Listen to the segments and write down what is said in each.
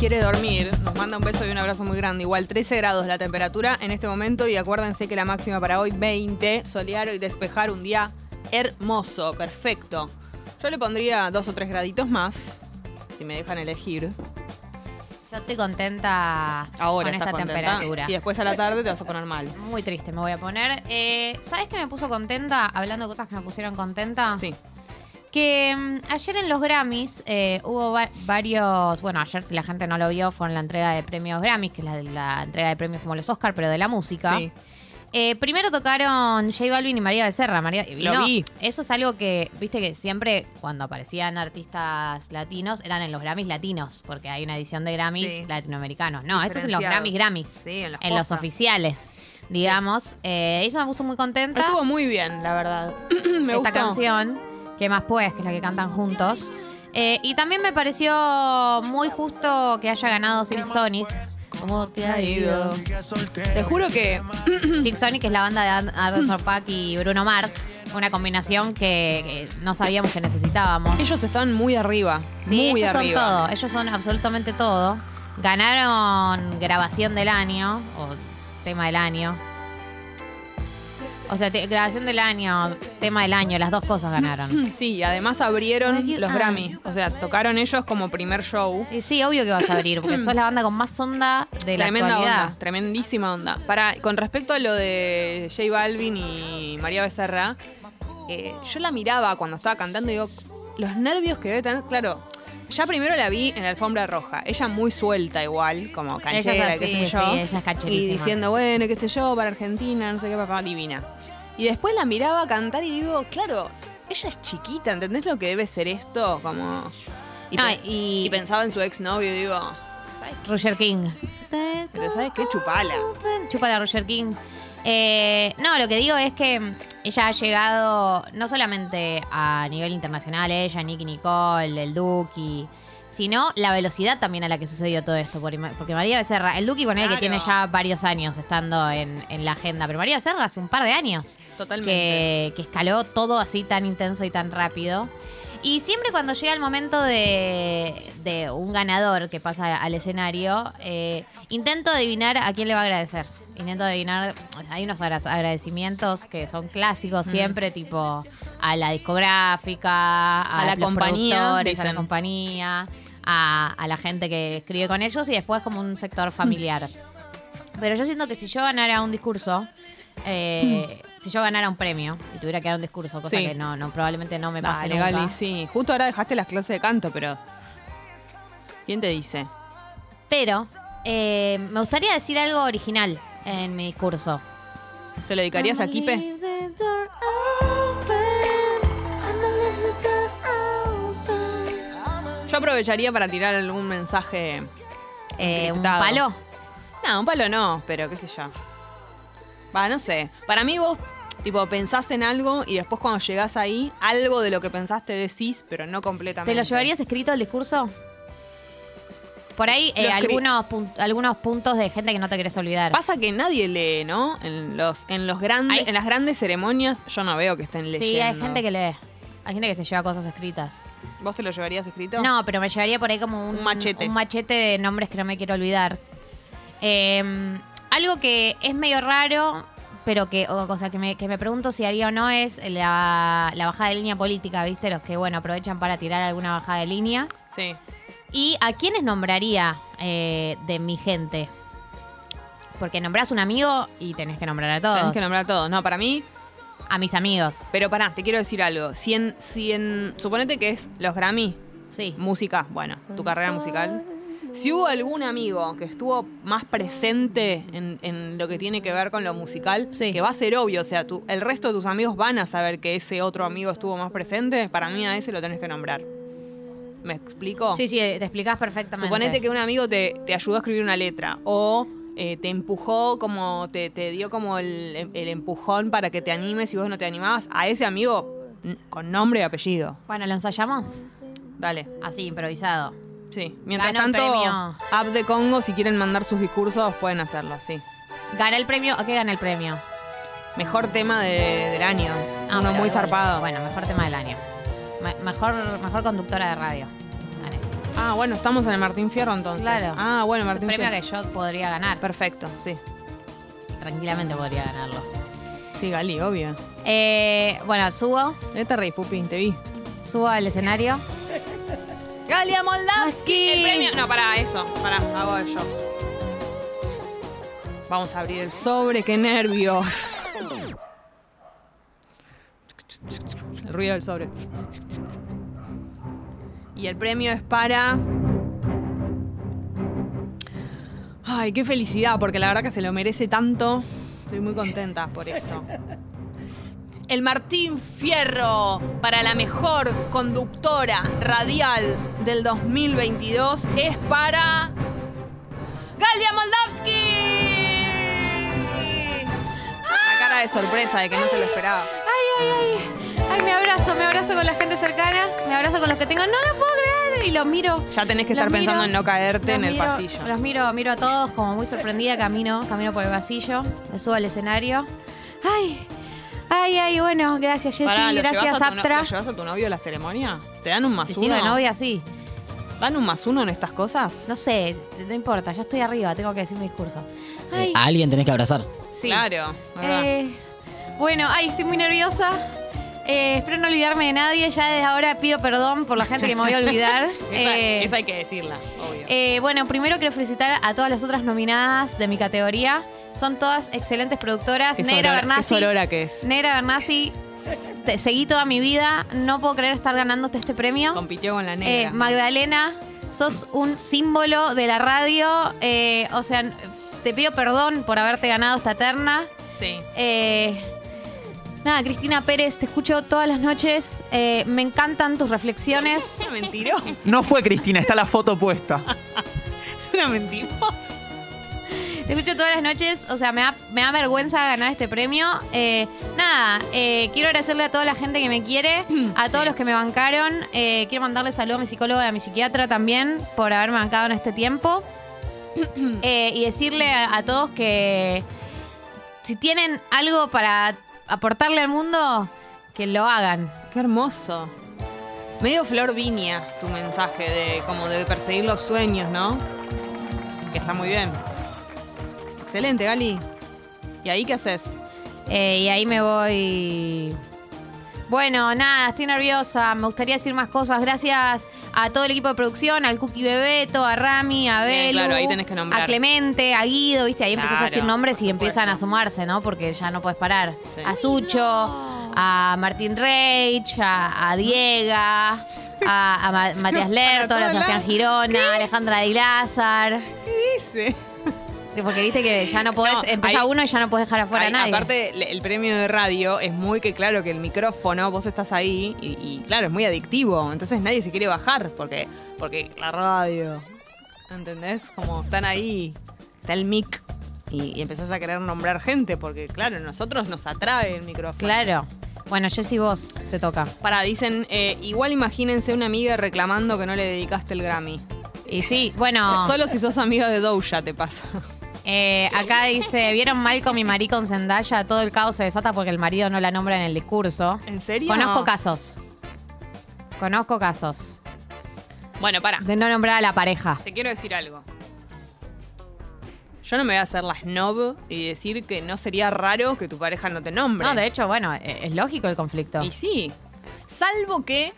quiere dormir. Nos manda un beso y un abrazo muy grande. Igual 13 grados la temperatura en este momento y acuérdense que la máxima para hoy 20, solear y despejar un día hermoso, perfecto. Yo le pondría dos o tres graditos más, si me dejan elegir. Yo estoy contenta Ahora con esta contenta. temperatura. Y después a la tarde te vas a poner mal. Muy triste me voy a poner. Eh, ¿Sabes qué me puso contenta? Hablando de cosas que me pusieron contenta. Sí. Que mm, ayer en los Grammys eh, hubo va- varios. Bueno, ayer, si la gente no lo vio, fue en la entrega de premios Grammys, que es la, la entrega de premios como los Oscar, pero de la música. Sí. Eh, primero tocaron J Balvin y María Becerra. María, Lo no, vi. Eso es algo que, viste que siempre cuando aparecían artistas latinos eran en los Grammys latinos, porque hay una edición de Grammys Sí. latinoamericanos. No, estos son los. Grammys Grammys. Sí, en los en los oficiales, digamos. Eh, eso me puso muy contenta. Estuvo muy bien, la verdad. me esta gustó. canción, que más pues, que es la que cantan juntos. Eh, y también me pareció muy justo que haya ganado Silk Sonic. ¿Cómo te ha ido? Te juro que Silk Sonic es la banda de Anderson Paak y Bruno Mars. Una combinación que, que no sabíamos que necesitábamos. ellos están muy arriba. Sí, muy ellos arriba. son todo. Ellos son absolutamente todo. Ganaron grabación del año, o tema del año. O sea, te- grabación del año, tema del año, las dos cosas ganaron. Sí, y además abrieron los. Grammy. O sea, tocaron ellos como primer show. Y sí, obvio que vas a abrir, porque sos la banda con más onda de la Tremenda actualidad. onda, tremendísima onda. Para, con respecto a lo de J Balvin y María Becerra, eh, yo la miraba cuando estaba cantando y digo, los nervios que debe tener, claro. Ya primero la vi en la alfombra roja. Ella muy suelta igual, como canchera, así, qué sé yo. sí, ella es cancherísima. y diciendo, bueno, qué sé yo, para Argentina, no sé qué, papá, divina. Y después la miraba cantar y digo, claro, ella es chiquita, ¿entendés lo que debe ser esto? Como... Y, y pensaba en su exnovio y digo, ¿sabes qué? Roger King. Pero ¿sabes qué? Chupala. Chúpala, Roger King. Eh, no, lo que digo es que ella ha llegado no solamente a nivel internacional, ella, Nicky Nicole, el Duki, sino la velocidad también a la que sucedió todo esto. Por- Porque María Becerra, el Duki que Claro. tiene ya varios años estando en, en la agenda, pero María Becerra hace un par de años Totalmente. que, que escaló todo así tan intenso y tan rápido. Y siempre cuando llega el momento de, de un ganador que pasa al escenario, eh, intento adivinar a quién le va a agradecer. Intento adivinar, hay unos agra- agradecimientos que son clásicos siempre, tipo a la discográfica, a, A la los compañía, a la compañía, a, a la gente que escribe con ellos y después como un sector familiar. Pero yo siento que si yo ganara un discurso, eh, si yo ganara un premio y tuviera que dar un discurso, cosa Sí. que no, no, probablemente no me pase Dale, nunca. Gali, sí. Justo ahora dejaste las clases de canto, pero. ¿Quién te dice? Pero eh, me gustaría decir algo original en mi discurso. ¿Se lo dedicarías a Kipe? Aprovecharía para tirar algún mensaje. Eh, ¿Un palo? No, un palo no, pero qué sé yo. Va, no sé. Para mí vos, tipo, pensás en algo y después cuando llegás ahí, algo de lo que pensaste decís, pero no completamente. ¿Te lo llevarías escrito el discurso? Por ahí eh, algunos, algunos puntos de gente que no te querés olvidar. Pasa que nadie lee, ¿no? En los, en los grandes, Hay- en las grandes ceremonias, yo no veo que estén leyendo. Sí, hay gente que lee. Hay gente que se lleva cosas escritas. ¿Vos te lo llevarías escrito? No, pero me llevaría por ahí como un, Un machete. un machete de nombres que no me quiero olvidar. Eh, algo que es medio raro, pero que, o cosa que me, que me pregunto si haría o no es la, la bajada de línea política, ¿viste? Los que, bueno, aprovechan para tirar alguna bajada de línea. Sí. ¿Y a quiénes nombraría eh, de mi gente? Porque nombrás un amigo y tenés que nombrar a todos. Tenés que nombrar a todos. No, para mí. A mis amigos. Pero pará, te quiero decir algo. Si en, si en. Suponete que es los Grammy, Sí. música, bueno, tu carrera musical. Si hubo algún amigo que estuvo más presente en, en lo que tiene que ver con lo musical, Sí. que va a ser obvio, o sea, tú, el resto de tus amigos van a saber que ese otro amigo estuvo más presente, para mí a ese lo tenés que nombrar. ¿Me explico? Sí, sí, te explicás perfectamente. Suponete que un amigo te, te ayudó a escribir una letra o eh, te empujó como, te, te dio como el, el empujón para que te animes y vos no te animabas. A ese amigo con nombre y apellido. Bueno, ¿lo ensayamos? Dale. Así, improvisado. Sí. Mientras tanto. App de Congo, si quieren mandar sus discursos, pueden hacerlo, sí. ¿Gana el premio o qué gana el premio? Mejor tema de- del año. Ah, Uno muy igual. zarpado. Bueno, mejor tema del año. Me- mejor, mejor conductora de radio. Ah, bueno, estamos en el Martín Fierro entonces. Claro. Ah, bueno, Es un Martín premio Fierro. que yo podría ganar. Perfecto, sí. Tranquilamente podría ganarlo. Sí, Gali, obvio. Eh, bueno, subo, ¿De te reís, Pupi? Te vi. subo al escenario. Galia Moldavsky. El premio. No, para eso. Para, hago yo. Vamos a abrir el sobre, qué nervios. El ruido del sobre. Y el premio es para. Ay, qué felicidad, porque la verdad que se lo merece tanto. Estoy muy contenta por esto. El Martín Fierro para la mejor conductora radial del 2022 es para Galia Moldavsky. Una cara de sorpresa de que no se lo esperaba. Ay, ay, ay. Ay, me abrazo, me abrazo con la gente cercana, me abrazo con los que tengo. No lo puedo creer. Y los miro. Ya tenés que Los estar pensando miro, en no caerte en el miro, pasillo. Los miro, miro a todos como muy sorprendida, camino, camino por el pasillo, me subo al escenario. Ay, ay, ay, bueno, gracias Jessy, Pará, ¿lo gracias llevas a tu no- Aptra. ¿Lo llevas a tu novio a la ceremonia? ¿Te dan un más Si uno? de novia, sí. ¿Dan un más uno en estas cosas? No sé, no importa, ya estoy arriba, tengo que decir mi discurso. Ay, Eh, a alguien tenés que abrazar. sí. Claro, ¿verdad? Eh, bueno, ay, estoy muy nerviosa. Eh, espero no olvidarme de nadie. Ya desde ahora pido perdón por la gente que me voy a olvidar. esa, Eh, esa hay que decirla, obvio. eh, bueno, primero quiero felicitar a todas las otras nominadas de mi categoría. Son todas excelentes productoras. qué, Negra sorora, qué Bernasi. sorora que es. Negra Bernasi, te seguí toda mi vida. No puedo creer estar ganándote este premio. Compitió con la Eh, negra. Magdalena, sos un símbolo de la radio. Eh, o sea, te pido perdón por haberte ganado esta terna. sí. Eh, nada, Cristina Pérez, te escucho todas las noches. Eh, me encantan tus reflexiones. Mentirosa. No fue Cristina, está la foto puesta. Es una mentirosa. Te escucho todas las noches. O sea, me da, me da vergüenza ganar este premio. Eh, nada, eh, quiero agradecerle a toda la gente que me quiere, a todos Sí. los que me bancaron. Eh, quiero mandarle saludos a mi psicóloga y a mi psiquiatra también por haberme bancado en este tiempo. Eh, y decirle a, a todos que si tienen algo para aportarle al mundo, que lo hagan. Qué hermoso. Medio flor viña tu mensaje de como de perseguir los sueños, ¿no? Que está muy bien. Excelente, Gali. ¿Y ahí qué haces? Eh, y ahí me voy. Bueno, nada, estoy nerviosa. Me gustaría decir más cosas. Gracias a todo el equipo de producción, al Cookie Bebeto, a Rami, a Belu, claro, ahí tenés que nombrar. a Clemente, a Guido, ¿viste? Ahí empezás a decir nombres y empiezan a sumarse, ¿no? Porque ya no puedes parar. Sí. A Sucho, a Martín Reich, a, a Diega, a, a Ma- Matías Lerto, a Sebastián. Girona, a Alejandra Dilázar. ¿Qué dice? Porque viste que ya no podés, No, empezar uno y ya no podés dejar afuera a Ay, nadie. Aparte, el premio de radio es muy que claro que el micrófono, vos estás ahí y, y, claro, es muy adictivo. Entonces nadie se quiere bajar porque, porque la radio, ¿entendés? Como están ahí, está el mic y, y empezás a querer nombrar gente porque claro, nosotros nos atrae el micrófono. Claro. Bueno, Jessy, vos te toca. Para, dicen, eh, igual imagínense una amiga reclamando que no le dedicaste el Grammy. Y sí, bueno, Solo si sos amiga de Doja te pasa. Eh, acá dice, ¿vieron Malcolm y Marie con Zendaya? Todo el caos se desata porque el marido no la nombra en el discurso. ¿En serio? Conozco casos. Conozco casos Bueno, para. de no nombrar a la pareja. Te quiero decir algo. Yo no me voy a hacer la snob y decir que no sería raro que tu pareja no te nombre. No, de hecho, bueno, e- es lógico el conflicto. Y sí. Salvo que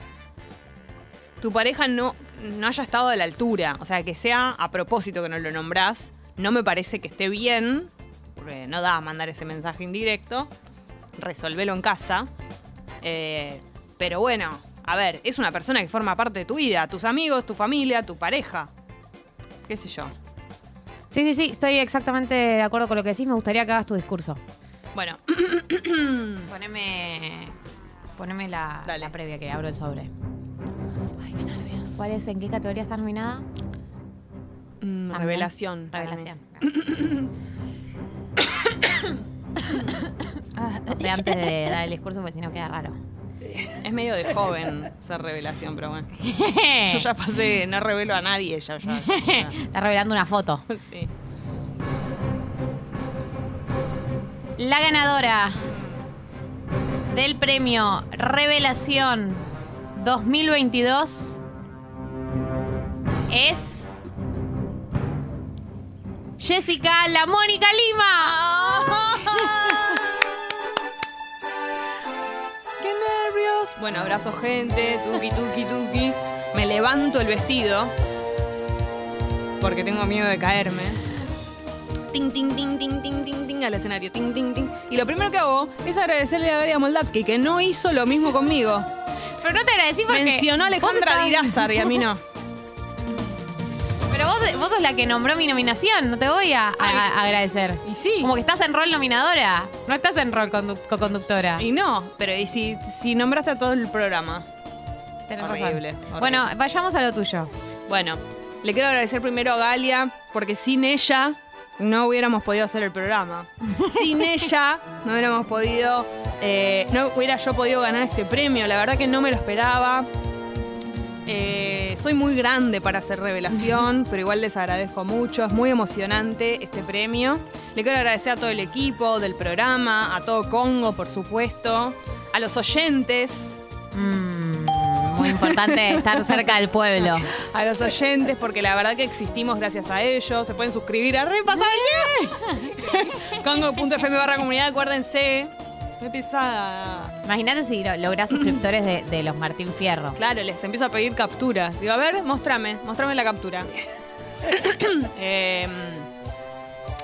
tu pareja no, no haya estado a la altura. O sea, que sea a propósito que no lo nombrás. No me parece que esté bien. Porque no da a mandar ese mensaje indirecto. Resolvelo en casa. Eh, pero bueno, a ver, es una persona que forma parte de tu vida. Tus amigos, tu familia, tu pareja. ¿Qué sé yo? Sí, sí, sí, estoy exactamente de acuerdo con lo que decís. Me gustaría que hagas tu discurso. Bueno, Poneme, poneme la, la previa que abro el sobre. Ay, qué nervios. ¿Cuál es? ¿En qué categoría está nominada? Mm, revelación. Revelación. o sea, antes de dar el discurso, porque si no queda raro. Es medio de joven ser revelación, pero bueno. Yo ya pasé, no revelo a nadie, ya, ya. ya. Está revelando una foto. Sí. La ganadora del premio Revelación 2022 es. Jessica La Mónica Lima. ¡Qué nervios! Bueno, abrazo gente, tuki, tuki, tuki. Me levanto el vestido porque tengo miedo de caerme. Ting, ting, ting, ting, ting, ting, ting, al escenario. Ting, ting, ting. Y lo primero que hago es agradecerle a Daria Moldavsky, que no hizo lo mismo conmigo. Pero no te agradecí porque. Mencionó a Alejandra Dirázar y a mí no. Pero vos, vos sos la que nombró mi nominación, no te voy a, a- Ay. a agradecer. Y sí. Como que estás en rol nominadora, no estás en rol condu- co-conductora. Y no, pero ¿y si, si nombraste a todo el programa? Tenés horrible. Bueno, vayamos a lo tuyo. Bueno, le quiero agradecer primero a Galia, porque sin ella no hubiéramos podido hacer el programa. Sin ella no hubiéramos podido, eh, no hubiera yo podido ganar este premio. La verdad que no me lo esperaba. Eh, soy muy grande para hacer revelación, pero igual les agradezco mucho. Es muy emocionante este premio. Le quiero agradecer a todo el equipo del programa, a todo Congo, por supuesto, a los oyentes. Mm, muy importante estar cerca del pueblo. a los oyentes, porque la verdad que existimos gracias a ellos. Se pueden suscribir a Repasar Congo.fm barra comunidad, acuérdense. Qué pesada. Imagínate si lo- lográs suscriptores de, de los Martín Fierro. Claro, les empiezo a pedir capturas. Digo, a ver, mostrame, mostrame la captura. Em,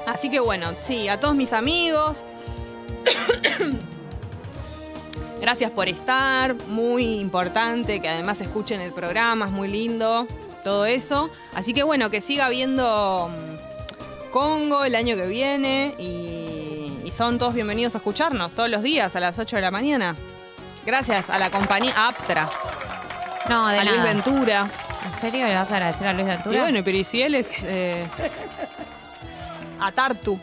así que bueno, sí, a todos mis amigos. Gracias por estar, muy importante que además escuchen el programa, es muy lindo, todo eso. Así que bueno, que siga viendo mm, Congo el año que viene y son todos bienvenidos a escucharnos todos los días a las 8 de la mañana. Gracias a la compañía Aptra, No, de a Luis nada. Ventura. ¿En serio le vas a agradecer a Luis Ventura? Y bueno, pero ¿y si él es eh, a Tartu?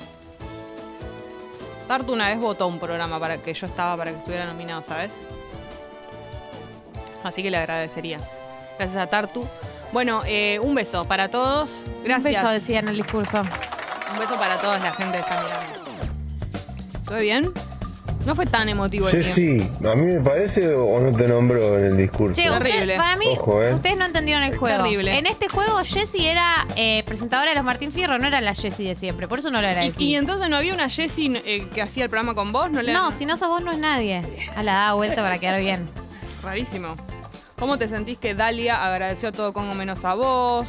Tartu una vez votó un programa para que yo estaba para que estuviera nominado, ¿sabes? Así que le agradecería. Gracias a Tartu. Bueno, eh, un beso para todos. Gracias. Un beso decía en el discurso. Un beso para toda la gente que está mirando. ¿Todo bien? No fue tan emotivo el Sí, mío. sí. ¿A mí me parece o no te nombro en el discurso? Che, usted- Terrible. para mí, Ojo, eh. ustedes no entendieron el juego. Terrible. En este juego, Jessie era eh, presentadora de los Martín Fierro, no era la Jessie de siempre. Por eso no lo Y, agradecí. y entonces no había una Jessie eh, que hacía el programa con vos, ¿no le no, si no sos vos, no es nadie. A la da vuelta para quedar bien. Rarísimo. ¿Cómo te sentís que Dalia agradeció a todo Congo menos a vos?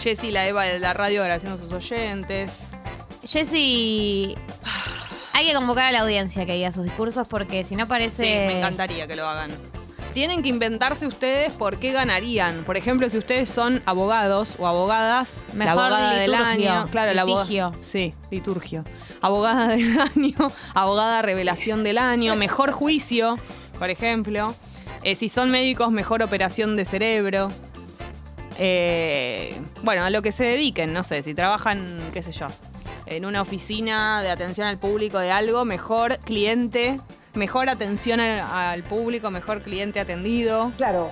Jessy, la Eva de la radio agradeciendo a sus oyentes. Jessie, hay que convocar a la audiencia que diga sus discursos porque si no parece. Sí, me encantaría que lo hagan. Tienen que inventarse ustedes por qué ganarían. Por ejemplo, si ustedes son abogados o abogadas, la Mejor abogada del liturgio, año. Claro, la abogada. litigio. Sí, liturgio. Abogada del año, abogada revelación del año, mejor juicio, por ejemplo. Eh, si son médicos, mejor operación de cerebro. Eh, bueno, a lo que se dediquen, no sé, si trabajan, qué sé yo, en una oficina de atención al público de algo, mejor cliente, mejor atención al, al público, mejor cliente atendido. Claro.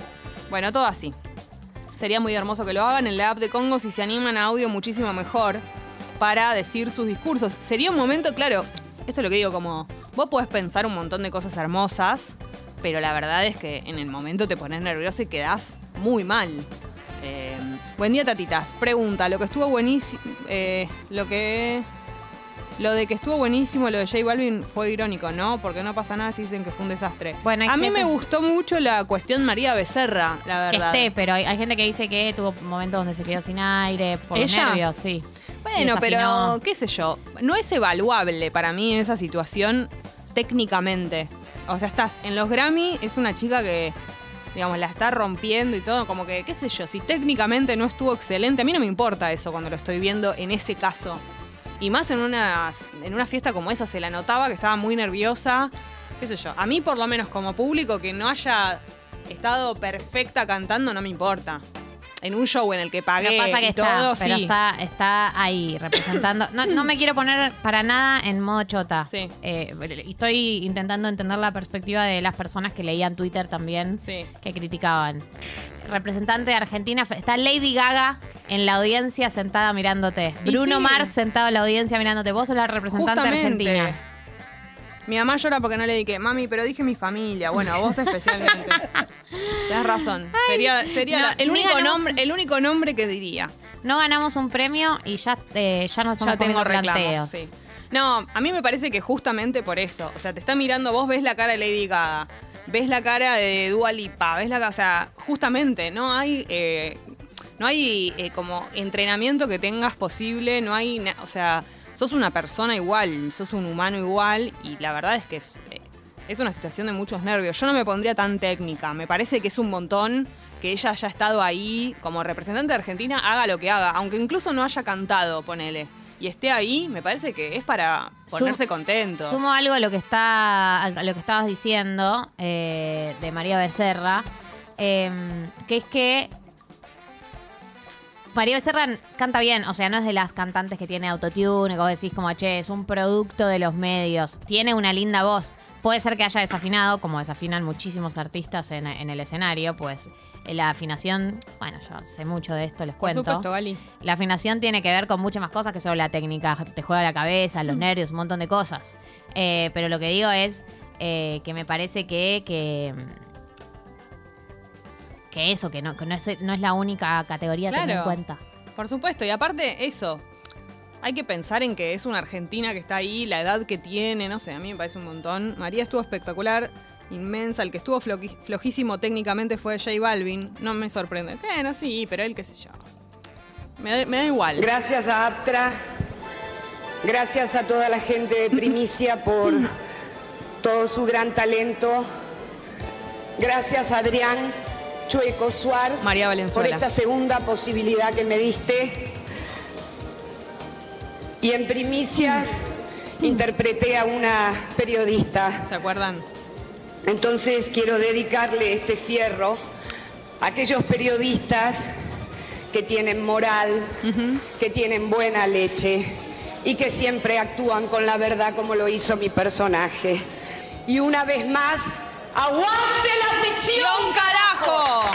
Bueno, todo así. Sería muy hermoso que lo hagan en la app de Congo si se animan a audio muchísimo mejor para decir sus discursos. Sería un momento, claro, esto es lo que digo, como vos podés pensar un montón de cosas hermosas, pero la verdad es que en el momento te pones nervioso y quedás muy mal. Eh, buen día, tatitas. Pregunta, lo que estuvo buenísimo, lo que... Lo de que estuvo buenísimo, lo de J Balvin fue irónico, ¿no? Porque no pasa nada si dicen que fue un desastre. Bueno, a mí gente- me gustó mucho la cuestión María Becerra, la Que verdad. esté, pero hay, hay gente que dice que tuvo momentos donde se quedó sin aire, por ¿Ella? nervios, sí. Bueno, pero qué sé yo, no es evaluable para mí en esa situación técnicamente. O sea, estás en los Grammy, es una chica que, digamos, la está rompiendo y todo, como que, qué sé yo, si técnicamente no estuvo excelente, a mí no me importa eso cuando lo estoy viendo en ese caso. Y más en una, en una fiesta como esa se la notaba que estaba muy nerviosa, qué sé yo. A mí por lo menos como público que no haya estado perfecta cantando no me importa. En un show en el que pagué Lo pasa que y está, todo, pero sí. está, está ahí representando. No, no me quiero poner para nada en modo chota. Sí. Eh, estoy intentando entender la perspectiva de las personas que leían Twitter también, Sí. que criticaban. Representante de Argentina, está Lady Gaga en la audiencia sentada mirándote. Y Bruno sí. Mars sentado en la audiencia mirándote. Vos sos la representante Justamente. argentina. Mi mamá llora porque no le dije, mami, pero dije mi familia. Bueno, a vos especialmente. Tienes razón. sería sería no, la- el, ni único ganamos- nombre, el único nombre que diría. No ganamos un premio y ya, eh, ya nos estamos Ya tengo reclamos. planteos. sí. No, a mí me parece que justamente por eso. O sea, te está mirando, vos ves la cara de Lady Gaga, ves la cara de Dua Lipa, ves la cara. O sea, justamente, no hay. eh, no hay eh, como entrenamiento que tengas posible, no hay. O sea, sos una persona igual, sos un humano igual, y la verdad es que es, eh, es una situación de muchos nervios. Yo no me pondría tan técnica, me parece que es un montón que ella haya estado ahí como representante de Argentina, haga lo que haga, aunque incluso no haya cantado, ponele. Y esté ahí, me parece que es para ponerse contento. Sumo algo a lo que está a lo que estabas diciendo eh, de María Becerra, eh, que es que María Becerra canta bien, o sea, no es de las cantantes que tiene autotune, vos decís como, che, es un producto de los medios, tiene una linda voz. Puede ser que haya desafinado, como desafinan muchísimos artistas en, en el escenario, pues eh, la afinación, bueno, yo sé mucho de esto, les Por cuento. supuesto, Gali. La afinación tiene que ver con muchas más cosas que solo la técnica. Te juega la cabeza, Mm. los nervios, un montón de cosas. Eh, pero lo que digo es eh, que me parece que, que, que eso, que no, que no, es, no es la única categoría a tener en Claro. cuenta. Por supuesto, y aparte eso, hay que pensar en que es una argentina que está ahí, la edad que tiene, no sé, a mí me parece un montón. María estuvo espectacular, inmensa, el que estuvo flojísimo técnicamente fue J Balvin, no me sorprende. Bueno, sí, pero él qué sé yo. Me da, me da igual. Gracias a Aptra, gracias a toda la gente de Primicia por todo su gran talento. Gracias a Adrián Chueco Suar María por Valenzuela. esta segunda posibilidad que me diste. Y en Primicias interpreté a una periodista. ¿Se acuerdan? Entonces quiero dedicarle este fierro a aquellos periodistas que tienen moral, que tienen buena leche y que siempre actúan con la verdad como lo hizo mi personaje. Y una vez más, ¡aguante la ficción, carajo!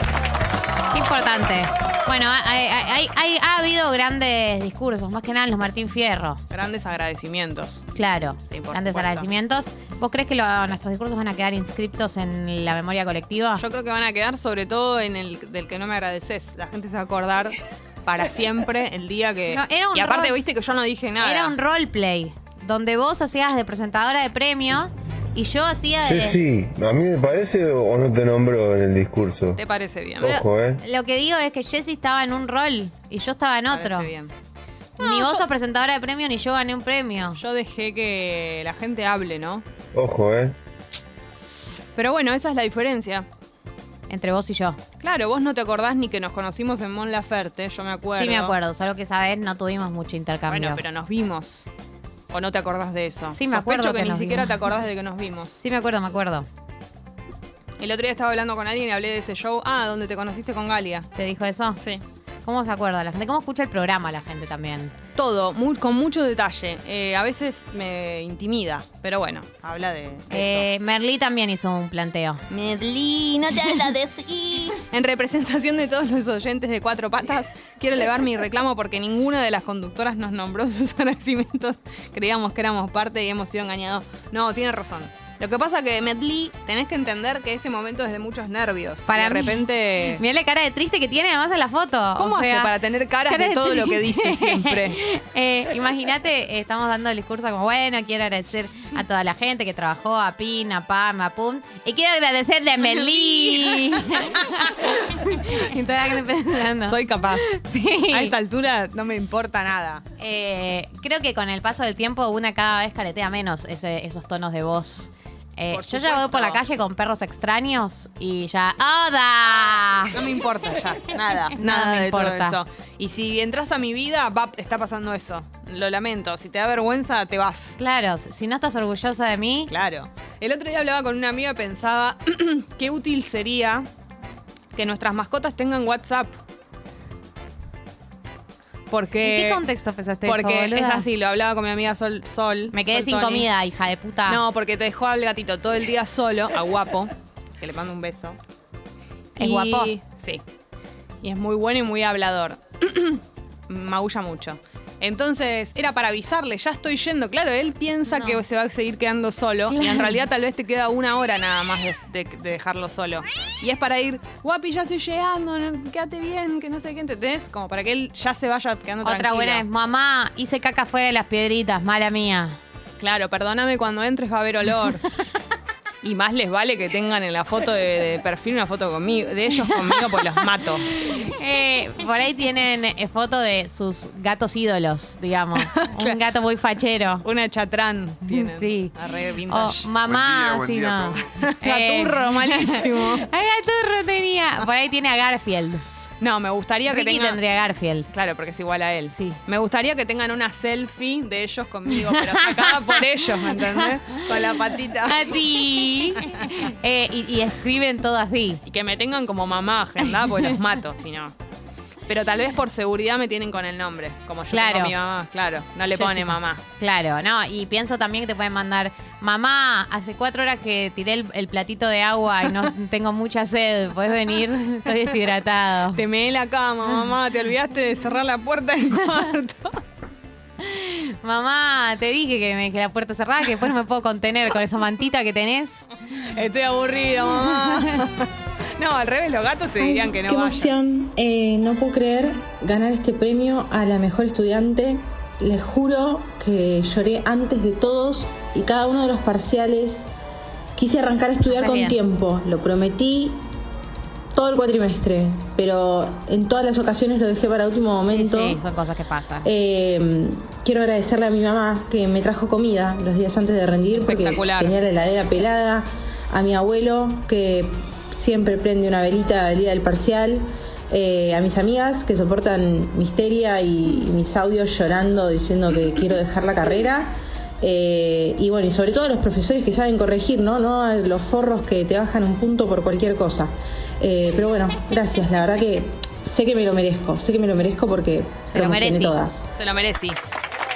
Qué importante. Bueno, hay- hay- hay- hay- ha habido grandes discursos, más que nada en los Martín Fierro. Grandes agradecimientos. Claro, Sí, por grandes supuesto. agradecimientos. ¿Vos crees que lo- nuestros discursos van a quedar inscriptos en la memoria colectiva? Yo creo que van a quedar sobre todo en el del que no me agradeces. La gente se va a acordar para siempre el día que... No, era un y aparte, rol- viste que yo no dije nada. Era un roleplay, donde vos hacías de presentadora de premio y yo hacía Sí, de... sí, a mí me parece o no te nombro en el discurso. ¿Te parece bien? Ojo, ¿eh? Lo que digo es que Jessy estaba en un rol y yo estaba en Me otro. parece bien. Ni No, vos yo- sos presentadora de premio ni yo gané un premio. Yo dejé que la gente hable, ¿no? Ojo, ¿eh? Pero bueno, esa es la diferencia. Entre vos y yo. Claro, vos no te acordás ni que nos conocimos en Mon Laferte, yo me acuerdo. Sí me acuerdo, solo que esa vez no tuvimos mucho intercambio. Bueno, pero nos vimos. ¿O no te acordás de eso? Sí, me acuerdo Sospecho que, que ni nos siquiera vimos. te acordás de que nos vimos. Sí me acuerdo, me acuerdo. El otro día estaba hablando con alguien y hablé de ese show. Ah, donde te conociste con Galia. ¿Te dijo eso? Sí. ¿Cómo se acuerda la gente? ¿Cómo escucha el programa la gente también? Todo, muy- con mucho detalle. Eh, a veces me intimida, pero bueno, habla de, de eso. Eh, Merlí también hizo un planteo. Medley, no te hagas decir. En representación de todos los oyentes de Cuatro Patas, quiero elevar mi reclamo porque ninguna de las conductoras nos nombró sus agradecimientos. Creíamos que éramos parte y hemos sido engañados. No, tiene razón. Lo que pasa que Medley, tenés que entender que ese momento es de muchos nervios. Para de mí- repente. Mirá la cara de triste que tiene además en la foto. ¿Cómo O hace sea, para tener caras cara de todo lo que dice siempre? Eh, Imagínate, eh, estamos dando el discurso como, bueno, quiero agradecer a toda la gente que trabajó, a Pin, a Pam, a Pum. Y quiero agradecerle a Melí. y pensando. Soy capaz. Sí. A esta altura no me importa nada. Eh, creo que con el paso del tiempo una cada vez caretea menos ese- esos tonos de voz. Eh, Por yo ya voy por la calle con perros extraños y ya. ¡Oda! No me importa ya, nada, nada, Nada me de todo importa. eso. Y si entras a mi vida, va, está pasando eso. Lo lamento. Si te da vergüenza, te vas. Claro, si no estás orgullosa de mí, Claro. El otro día hablaba con una amiga y pensaba qué útil sería que nuestras mascotas tengan WhatsApp. Porque. ¿en qué contexto pensaste Porque eso, boluda? es así, lo hablaba con mi amiga Sol. Sol Me quedé Sol sin Tony. comida, hija de puta. No, porque te dejó al gatito todo el día solo, a guapo, que le mando un beso. ¿Es Y- guapo? Sí. Y es muy bueno y muy hablador. Maulla mucho. Entonces era para avisarle, ya estoy yendo. Claro, él piensa No. que se va a seguir quedando solo y en realidad tal vez te queda una hora nada más de, de- de dejarlo solo. Y es para ir, guapi, ya estoy llegando, no- quédate bien, que no sé qué, ¿entendés? Como para que él ya se vaya quedando Otra tranquilo. buena es, mamá, hice caca fuera de las piedritas, mala mía. Claro, perdóname cuando entres va a haber olor. Y más les vale que tengan en la foto de, de perfil una foto conmigo, de ellos conmigo, pues los mato. Eh, por ahí tienen eh, foto de sus gatos ídolos, digamos. Un gato muy fachero. Una chatrán tienen. Sí. Arre O mamá, Buen sí, día, no. Gaturro, malísimo. Ay, gaturro tenía. Por ahí tiene a Garfield. No, me gustaría que tengan. tendría Garfield. Claro, porque es igual a él. Sí. Me gustaría que tengan una selfie de ellos conmigo, pero sacada por ellos, ¿me entendés? Con la patita. A ti. Eh, y, y escriben todo así. Y que me tengan como mamá agendada, pues los mato, si no. Pero tal vez por seguridad me tienen con el nombre, como yo Claro. tengo a mi mamá. Claro, no le pone mamá. Claro, no, y pienso también que te pueden mandar, mamá, hace cuatro horas que tiré el, el platito de agua y no tengo mucha sed, ¿puedes venir? Estoy deshidratado. Te meé la cama, mamá, te olvidaste de cerrar la puerta del cuarto. Mamá, te dije que me dejé la puerta cerrada, que después no me puedo contener con esa mantita que tenés. Estoy aburrido, mamá. No, al revés, los gatos te dirían que no Qué emoción. Eh, no puedo creer ganar este premio a la mejor estudiante. Les juro que lloré antes de todos y cada uno de los parciales. Quise arrancar a estudiar Haces con bien. tiempo. Lo prometí todo el cuatrimestre, pero en todas las ocasiones lo dejé para último Sí, momento. sí, son cosas que pasan. Eh, quiero agradecerle a mi mamá que me trajo comida los días antes de rendir porque tenía la heladera pelada, a mi abuelo que siempre prende una velita el día del parcial, eh, a mis amigas que soportan mi histeria y mis audios llorando diciendo que quiero dejar la carrera. eh, y bueno, y sobre todo a los profesores que saben corregir, ¿no? No a los forros que te bajan un punto por cualquier cosa. Eh, pero bueno, gracias, la verdad que sé que me lo merezco, sé que me lo merezco porque Se lo merece. todas. Se lo merecí.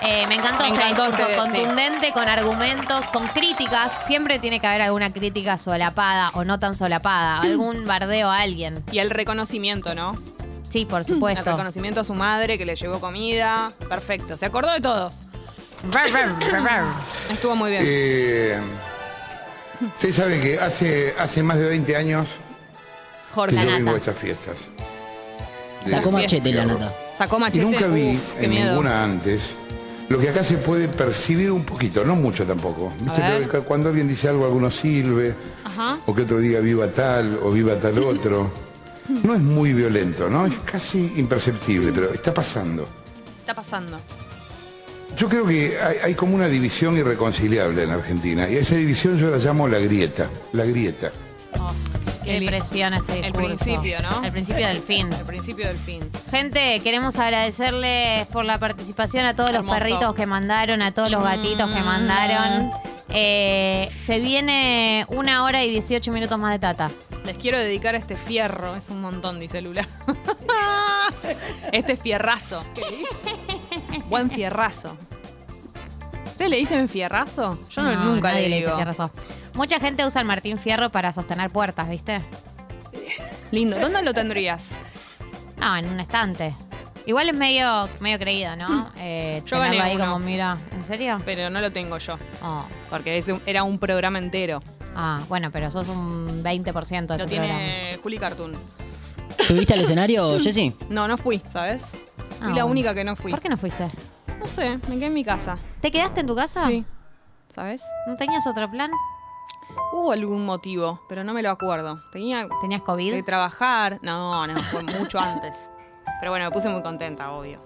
Eh, me encantó Me este encantó discurso sí. contundente, con argumentos, con críticas. Siempre tiene que haber alguna crítica solapada o no tan solapada, algún bardeo a alguien. Y el reconocimiento, ¿no? Sí, por El supuesto. reconocimiento a su madre que le llevó comida. Perfecto. Se acordó de todos. Estuvo muy bien. Eh, ustedes saben que hace, hace más de 20 años Jorge. Yo nata. vengo a estas fiestas. Sacó machete la nota. Sacó Y machete. nunca vi Uf, en ninguna antes lo que acá se puede percibir un poquito, no mucho tampoco. Viste ver. que cuando alguien dice algo, alguno Ajá. o que otro diga viva tal o viva tal otro. No es muy violento, ¿no? Es casi imperceptible, pero está pasando. Está pasando. Yo creo que hay, hay como una división irreconciliable en Argentina, y a esa división yo la llamo la grieta, la grieta. Qué El- depresión este el discurso. principio, ¿no? El principio del fin. El principio del fin. Gente, queremos agradecerles por la participación a todos Hermoso. los perritos que mandaron, a todos los gatitos que mandaron. Eh, se viene una hora y 18 minutos más de tata. Les quiero dedicar este fierro. Es un montón, dice Lula. este fierrazo. Buen fierrazo. ¿Ustedes le dicen fierrazo? Yo no, nunca nadie le le dice digo. fierrazo. Mucha gente usa el Martín Fierro para sostener puertas, ¿viste? Lindo. ¿Dónde lo tendrías? No, en un estante. Igual es medio, medio creído, ¿no? Eh, Mm. Yo tenerlo gané ahí uno. como, mira, ¿en serio? Pero no lo tengo yo. Oh. Porque ese era un programa entero. Ah, bueno, pero sos un 20% de Lo ese tiene programa. Juli Cartoon. ¿Subiste al escenario, Jessy? No, no fui, ¿sabes? Fui Ah, la bueno. única que no fui. ¿Por qué no fuiste? No sé, me quedé en mi casa. ¿Te quedaste en tu casa? Sí. ¿Sabes? ¿No tenías otro plan? Hubo algún motivo, pero no me lo acuerdo. Tenía ¿Tenías COVID? que trabajar. No, no, fue mucho antes. Pero bueno, me puse muy contenta, obvio.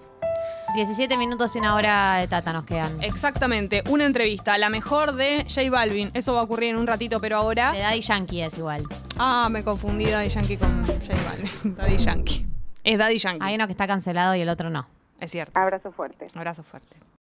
17 minutos y una hora de tata nos quedan. Exactamente, una entrevista, la mejor de J Balvin. Eso va a ocurrir en un ratito, pero ahora. De Daddy Yankee es igual. Ah, me confundí Daddy Yankee con J Balvin. Daddy Yankee. Es Daddy Yankee. Hay uno que está cancelado y el otro no. Es cierto. Abrazo fuerte. Abrazo fuerte.